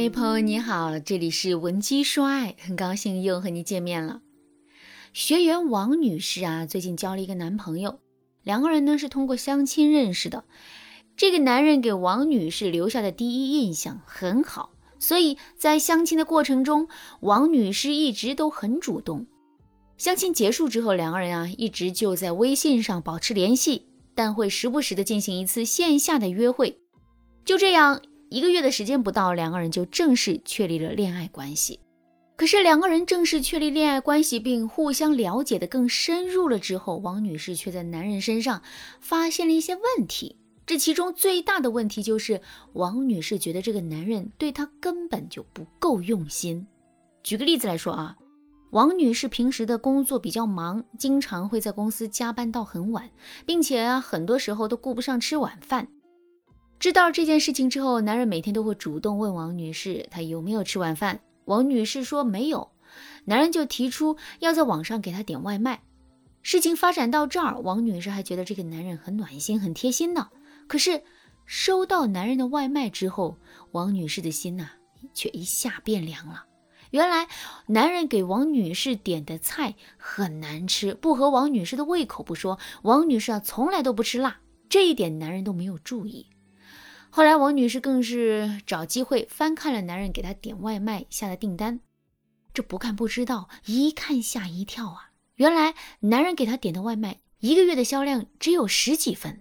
嗨，朋友你好，这里是文姬说爱，很高兴又和你见面了。学员王女士啊，最近交了一个男朋友，两个人呢是通过相亲认识的。这个男人给王女士留下的第一印象很好，所以在相亲的过程中，王女士一直都很主动。相亲结束之后，两个人啊一直就在微信上保持联系，但会时不时的进行一次线下的约会。就这样。一个月的时间不到，两个人就正式确立了恋爱关系。可是，两个人正式确立恋爱关系并互相了解的更深入了之后，王女士却在男人身上发现了一些问题。这其中最大的问题就是，王女士觉得这个男人对她根本就不够用心。举个例子来说啊，王女士平时的工作比较忙，经常会在公司加班到很晚，并且啊，很多时候都顾不上吃晚饭。知道这件事情之后，男人每天都会主动问王女士，她有没有吃晚饭。王女士说没有，男人就提出要在网上给她点外卖。事情发展到这儿，王女士还觉得这个男人很暖心、很贴心呢。可是收到男人的外卖之后，王女士的心呐却一下变凉了。原来男人给王女士点的菜很难吃，不合王女士的胃口不说，王女士啊从来都不吃辣，这一点男人都没有注意。后来，王女士更是找机会翻看了男人给她点外卖下的订单，这不看不知道，一看吓一跳啊！原来男人给她点的外卖一个月的销量只有十几份，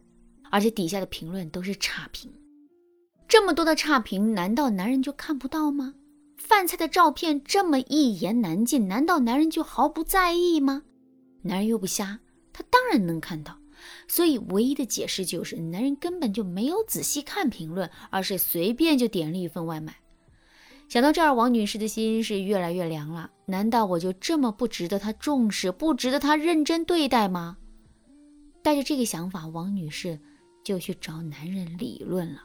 而且底下的评论都是差评。这么多的差评，难道男人就看不到吗？饭菜的照片这么一言难尽，难道男人就毫不在意吗？男人又不瞎，他当然能看到。所以，唯一的解释就是，男人根本就没有仔细看评论，而是随便就点了一份外卖。想到这儿，王女士的心是越来越凉了。难道我就这么不值得他重视，不值得他认真对待吗？带着这个想法，王女士就去找男人理论了。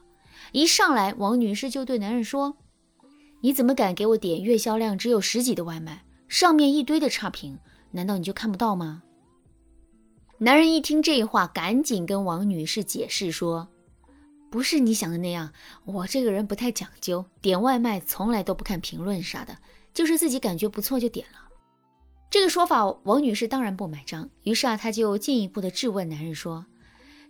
一上来，王女士就对男人说：“你怎么敢给我点月销量只有十几的外卖？上面一堆的差评，难道你就看不到吗？”男人一听这话，赶紧跟王女士解释说：“不是你想的那样，我这个人不太讲究，点外卖从来都不看评论啥的，就是自己感觉不错就点了。”这个说法，王女士当然不买账。于是啊，她就进一步的质问男人说：“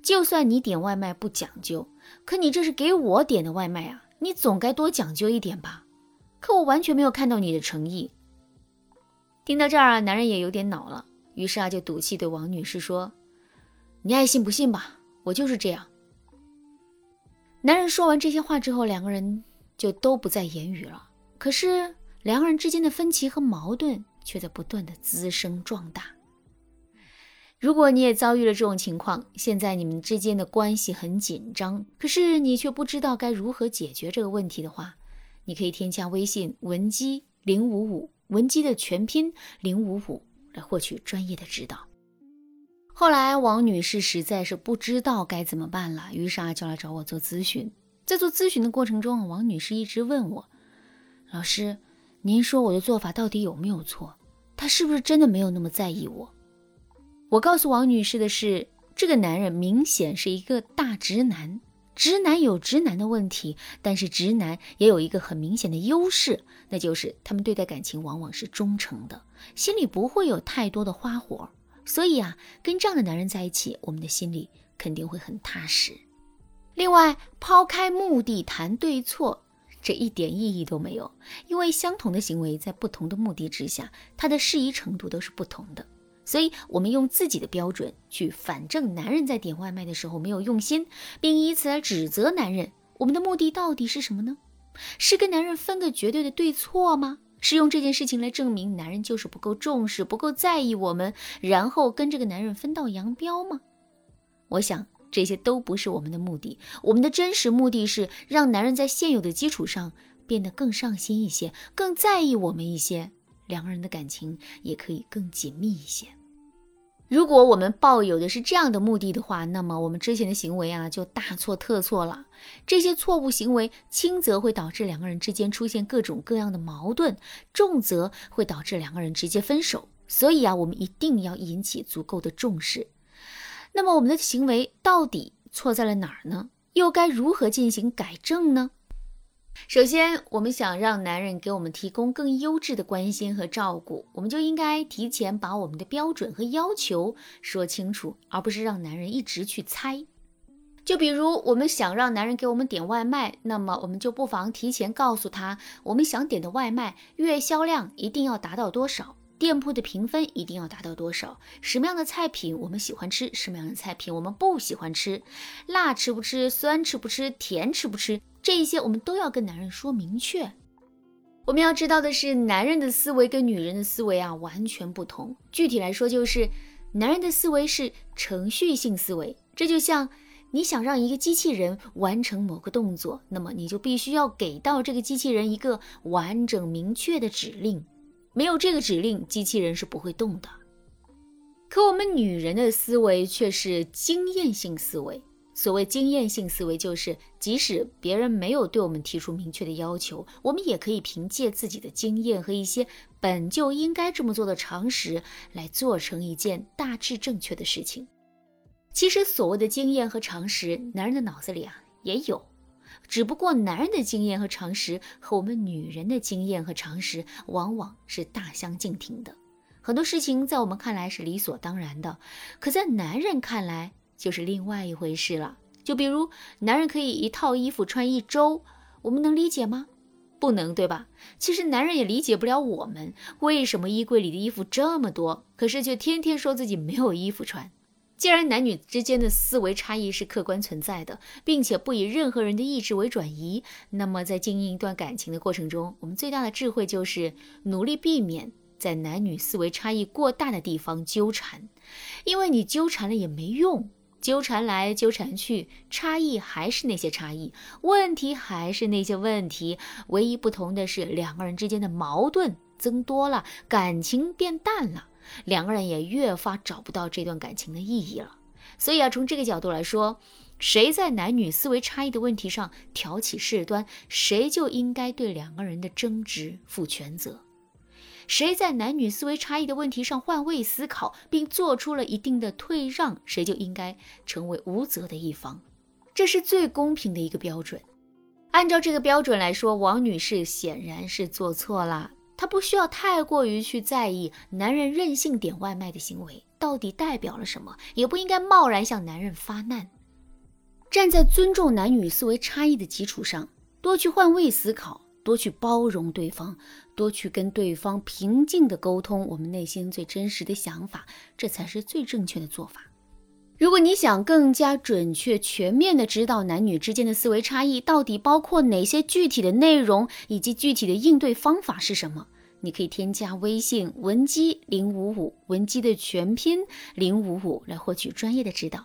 就算你点外卖不讲究，可你这是给我点的外卖啊，你总该多讲究一点吧？可我完全没有看到你的诚意。”听到这儿啊，男人也有点恼了。于是啊，就赌气对王女士说：“你爱信不信吧，我就是这样。”男人说完这些话之后，两个人就都不再言语了。可是两个人之间的分歧和矛盾却在不断的滋生壮大。如果你也遭遇了这种情况，现在你们之间的关系很紧张，可是你却不知道该如何解决这个问题的话，你可以添加微信文姬零五五，文姬的全拼零五五。来获取专业的指导。后来，王女士实在是不知道该怎么办了，于是啊，就来找我做咨询。在做咨询的过程中，王女士一直问我：“老师，您说我的做法到底有没有错？他是不是真的没有那么在意我？”我告诉王女士的是，这个男人明显是一个大直男。直男有直男的问题，但是直男也有一个很明显的优势，那就是他们对待感情往往是忠诚的，心里不会有太多的花火。所以啊，跟这样的男人在一起，我们的心里肯定会很踏实。另外，抛开目的谈对错，这一点意义都没有，因为相同的行为在不同的目的之下，它的适宜程度都是不同的。所以，我们用自己的标准去反正男人在点外卖的时候没有用心，并以此来指责男人。我们的目的到底是什么呢？是跟男人分个绝对的对错吗？是用这件事情来证明男人就是不够重视、不够在意我们，然后跟这个男人分道扬镳吗？我想这些都不是我们的目的。我们的真实目的是让男人在现有的基础上变得更上心一些，更在意我们一些。两个人的感情也可以更紧密一些。如果我们抱有的是这样的目的的话，那么我们之前的行为啊就大错特错了。这些错误行为，轻则会导致两个人之间出现各种各样的矛盾，重则会导致两个人直接分手。所以啊，我们一定要引起足够的重视。那么我们的行为到底错在了哪儿呢？又该如何进行改正呢？首先，我们想让男人给我们提供更优质的关心和照顾，我们就应该提前把我们的标准和要求说清楚，而不是让男人一直去猜。就比如，我们想让男人给我们点外卖，那么我们就不妨提前告诉他，我们想点的外卖月销量一定要达到多少，店铺的评分一定要达到多少，什么样的菜品我们喜欢吃，什么样的菜品我们不喜欢吃，辣吃不吃，酸吃不吃，甜吃不吃，这一些我们都要跟男人说明确。我们要知道的是，男人的思维跟女人的思维啊完全不同。具体来说，就是男人的思维是程序性思维，这就像。你想让一个机器人完成某个动作，那么你就必须要给到这个机器人一个完整明确的指令。没有这个指令，机器人是不会动的。可我们女人的思维却是经验性思维。所谓经验性思维，就是即使别人没有对我们提出明确的要求，我们也可以凭借自己的经验和一些本就应该这么做的常识，来做成一件大致正确的事情。其实所谓的经验和常识，男人的脑子里啊也有，只不过男人的经验和常识和我们女人的经验和常识往往是大相径庭的。很多事情在我们看来是理所当然的，可在男人看来就是另外一回事了。就比如男人可以一套衣服穿一周，我们能理解吗？不能，对吧？其实男人也理解不了我们为什么衣柜里的衣服这么多，可是却天天说自己没有衣服穿。既然男女之间的思维差异是客观存在的，并且不以任何人的意志为转移，那么在经营一段感情的过程中，我们最大的智慧就是努力避免在男女思维差异过大的地方纠缠，因为你纠缠了也没用，纠缠来纠缠去，差异还是那些差异，问题还是那些问题，唯一不同的是两个人之间的矛盾增多了，感情变淡了。两个人也越发找不到这段感情的意义了。所以啊，从这个角度来说，谁在男女思维差异的问题上挑起事端，谁就应该对两个人的争执负全责；谁在男女思维差异的问题上换位思考，并做出了一定的退让，谁就应该成为无责的一方。这是最公平的一个标准。按照这个标准来说，王女士显然是做错了。她不需要太过于去在意男人任性点外卖的行为到底代表了什么，也不应该贸然向男人发难。站在尊重男女思维差异的基础上，多去换位思考，多去包容对方，多去跟对方平静的沟通我们内心最真实的想法，这才是最正确的做法。如果你想更加准确、全面的知道男女之间的思维差异到底包括哪些具体的内容，以及具体的应对方法是什么，你可以添加微信文姬零五五，文姬的全拼零五五来获取专业的指导。